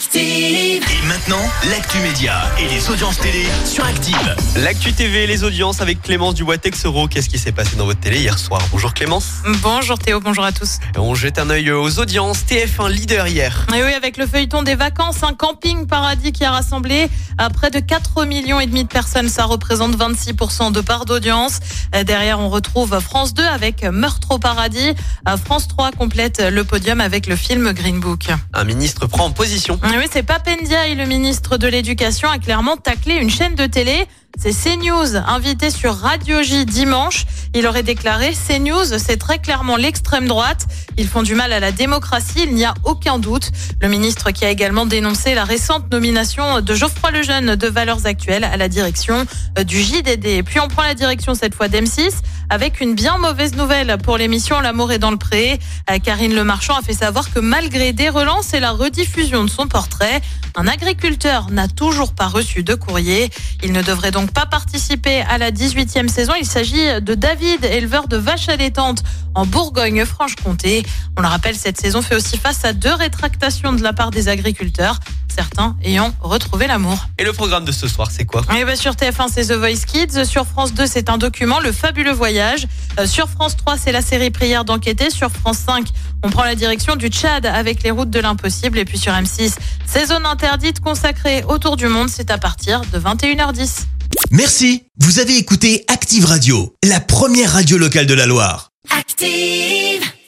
Active. Et maintenant, l'actu média et les audiences télé sur Active. L'actu TV, les audiences avec Clémence Dubois-Texero. Qu'est-ce qui s'est passé dans votre télé hier soir Bonjour Clémence. Bonjour Théo, bonjour à tous. On jette un œil aux audiences. TF1 leader hier. Et oui, avec le feuilleton des vacances, un camping paradis qui a rassemblé à près de 4 millions et demi de personnes. Ça représente 26% de part d'audience. Euh, Derrière, on retrouve France 2 avec Meurtre au paradis. Euh, France 3 complète le podium avec le film Green Book. Un ministre prend en position. Et oui, c'est Papendiaï, le ministre de l'Éducation, a clairement taclé une chaîne de télé. C'est CNews, invité sur Radio J dimanche. Il aurait déclaré CNews, c'est très clairement l'extrême droite. Ils font du mal à la démocratie, il n'y a aucun doute. Le ministre qui a également dénoncé la récente nomination de Geoffroy Lejeune de Valeurs Actuelles à la direction euh, du JDD. Puis on prend la direction cette fois d'M6 avec une bien mauvaise nouvelle pour l'émission L'amour est dans le pré. Euh, Karine Le Marchand a fait savoir que malgré des relances et la rediffusion de son portrait, un agriculteur n'a toujours pas reçu de courrier. Il ne devrait donc pas participer à la 18e saison. Il s'agit de David, éleveur de vaches allaitantes en Bourgogne-Franche-Comté. On le rappelle, cette saison fait aussi face à deux rétractations de la part des agriculteurs, certains ayant retrouvé l'amour. Et le programme de ce soir, c'est quoi Et ben sur TF1, c'est The Voice Kids. Sur France 2, c'est un document, Le Fabuleux Voyage. Euh, sur France 3, c'est la série Prière d'enquêter. Sur France 5, on prend la direction du Tchad avec les routes de l'impossible. Et puis sur M6, c'est Zone interdite consacrée autour du monde. C'est à partir de 21h10. Merci, vous avez écouté Active Radio, la première radio locale de la Loire. Active.